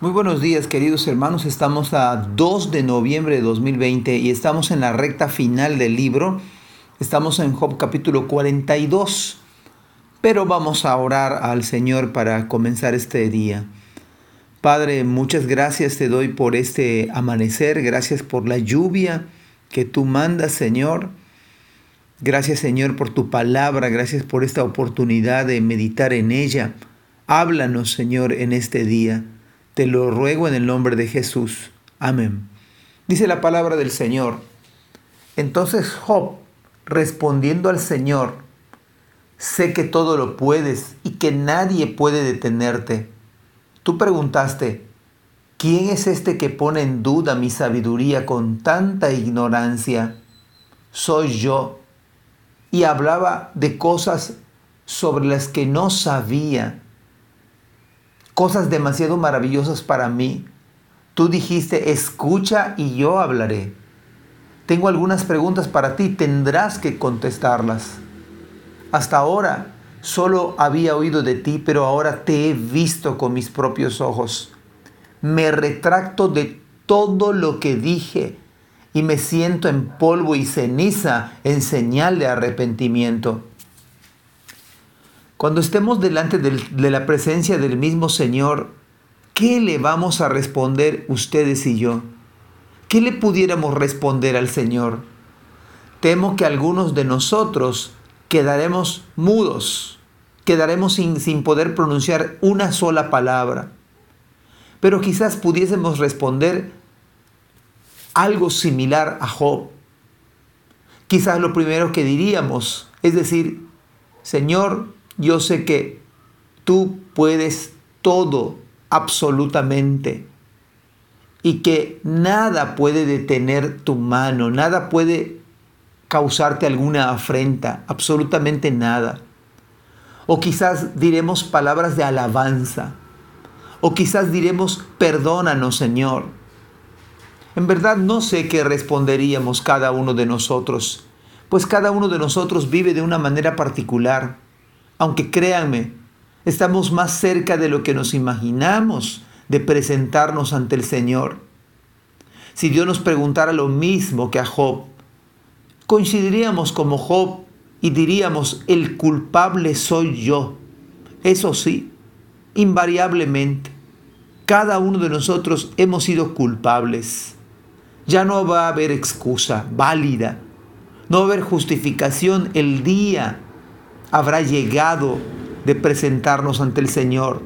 Muy buenos días queridos hermanos, estamos a 2 de noviembre de 2020 y estamos en la recta final del libro, estamos en Job capítulo 42, pero vamos a orar al Señor para comenzar este día. Padre, muchas gracias te doy por este amanecer, gracias por la lluvia que tú mandas Señor, gracias Señor por tu palabra, gracias por esta oportunidad de meditar en ella. Háblanos Señor en este día. Te lo ruego en el nombre de Jesús. Amén. Dice la palabra del Señor. Entonces Job, respondiendo al Señor, sé que todo lo puedes y que nadie puede detenerte. Tú preguntaste, ¿quién es este que pone en duda mi sabiduría con tanta ignorancia? Soy yo. Y hablaba de cosas sobre las que no sabía cosas demasiado maravillosas para mí. Tú dijiste, escucha y yo hablaré. Tengo algunas preguntas para ti, tendrás que contestarlas. Hasta ahora solo había oído de ti, pero ahora te he visto con mis propios ojos. Me retracto de todo lo que dije y me siento en polvo y ceniza en señal de arrepentimiento. Cuando estemos delante de la presencia del mismo Señor, ¿qué le vamos a responder ustedes y yo? ¿Qué le pudiéramos responder al Señor? Temo que algunos de nosotros quedaremos mudos, quedaremos sin, sin poder pronunciar una sola palabra. Pero quizás pudiésemos responder algo similar a Job. Quizás lo primero que diríamos es decir, Señor, yo sé que tú puedes todo, absolutamente, y que nada puede detener tu mano, nada puede causarte alguna afrenta, absolutamente nada. O quizás diremos palabras de alabanza, o quizás diremos, perdónanos Señor. En verdad no sé qué responderíamos cada uno de nosotros, pues cada uno de nosotros vive de una manera particular aunque créanme, estamos más cerca de lo que nos imaginamos de presentarnos ante el Señor. Si Dios nos preguntara lo mismo que a Job, coincidiríamos como Job y diríamos, el culpable soy yo. Eso sí, invariablemente, cada uno de nosotros hemos sido culpables. Ya no va a haber excusa válida, no va a haber justificación el día habrá llegado de presentarnos ante el Señor.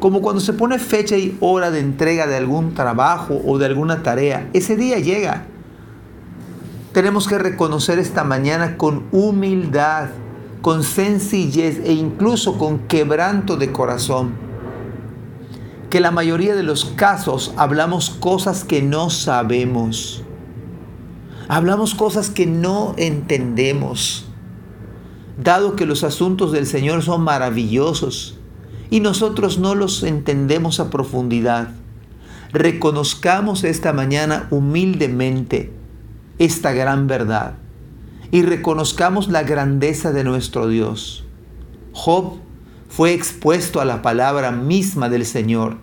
Como cuando se pone fecha y hora de entrega de algún trabajo o de alguna tarea, ese día llega. Tenemos que reconocer esta mañana con humildad, con sencillez e incluso con quebranto de corazón que la mayoría de los casos hablamos cosas que no sabemos. Hablamos cosas que no entendemos dado que los asuntos del Señor son maravillosos y nosotros no los entendemos a profundidad. Reconozcamos esta mañana humildemente esta gran verdad y reconozcamos la grandeza de nuestro Dios. Job fue expuesto a la palabra misma del Señor,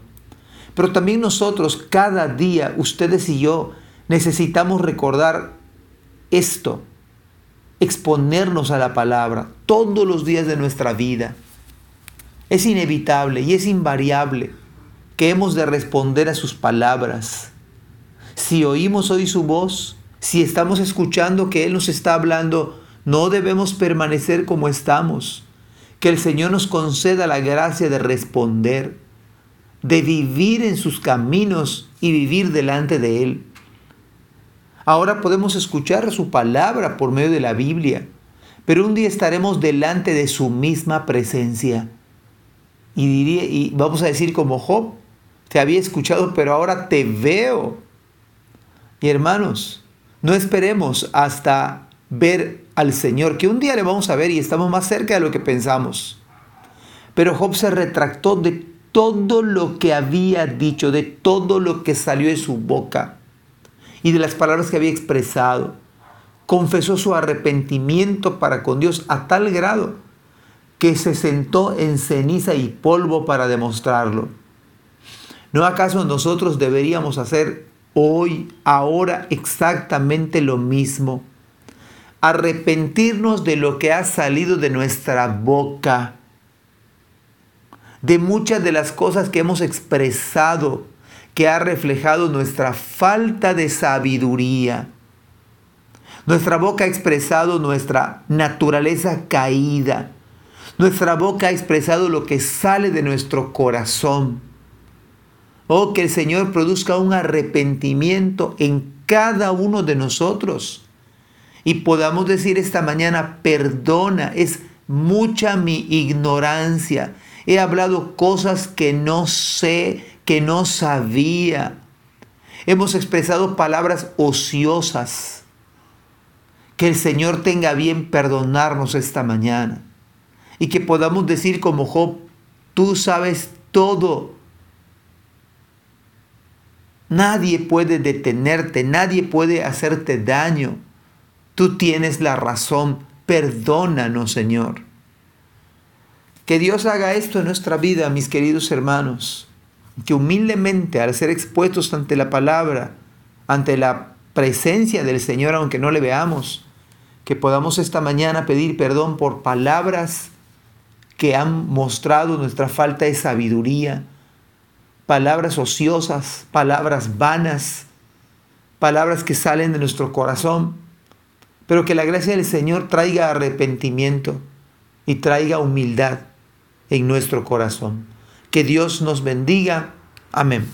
pero también nosotros cada día, ustedes y yo, necesitamos recordar esto exponernos a la palabra todos los días de nuestra vida. Es inevitable y es invariable que hemos de responder a sus palabras. Si oímos hoy su voz, si estamos escuchando que Él nos está hablando, no debemos permanecer como estamos. Que el Señor nos conceda la gracia de responder, de vivir en sus caminos y vivir delante de Él. Ahora podemos escuchar su palabra por medio de la Biblia, pero un día estaremos delante de su misma presencia. Y, diría, y vamos a decir como Job, te había escuchado, pero ahora te veo. Y hermanos, no esperemos hasta ver al Señor, que un día le vamos a ver y estamos más cerca de lo que pensamos. Pero Job se retractó de todo lo que había dicho, de todo lo que salió de su boca y de las palabras que había expresado. Confesó su arrepentimiento para con Dios a tal grado que se sentó en ceniza y polvo para demostrarlo. ¿No acaso nosotros deberíamos hacer hoy, ahora, exactamente lo mismo? Arrepentirnos de lo que ha salido de nuestra boca, de muchas de las cosas que hemos expresado, que ha reflejado nuestra falta de sabiduría. Nuestra boca ha expresado nuestra naturaleza caída. Nuestra boca ha expresado lo que sale de nuestro corazón. Oh, que el Señor produzca un arrepentimiento en cada uno de nosotros. Y podamos decir esta mañana, perdona, es mucha mi ignorancia. He hablado cosas que no sé, que no sabía. Hemos expresado palabras ociosas. Que el Señor tenga bien perdonarnos esta mañana. Y que podamos decir como Job, tú sabes todo. Nadie puede detenerte, nadie puede hacerte daño. Tú tienes la razón. Perdónanos, Señor. Que Dios haga esto en nuestra vida, mis queridos hermanos que humildemente al ser expuestos ante la palabra, ante la presencia del Señor, aunque no le veamos, que podamos esta mañana pedir perdón por palabras que han mostrado nuestra falta de sabiduría, palabras ociosas, palabras vanas, palabras que salen de nuestro corazón, pero que la gracia del Señor traiga arrepentimiento y traiga humildad en nuestro corazón. Que Dios nos bendiga. Amén.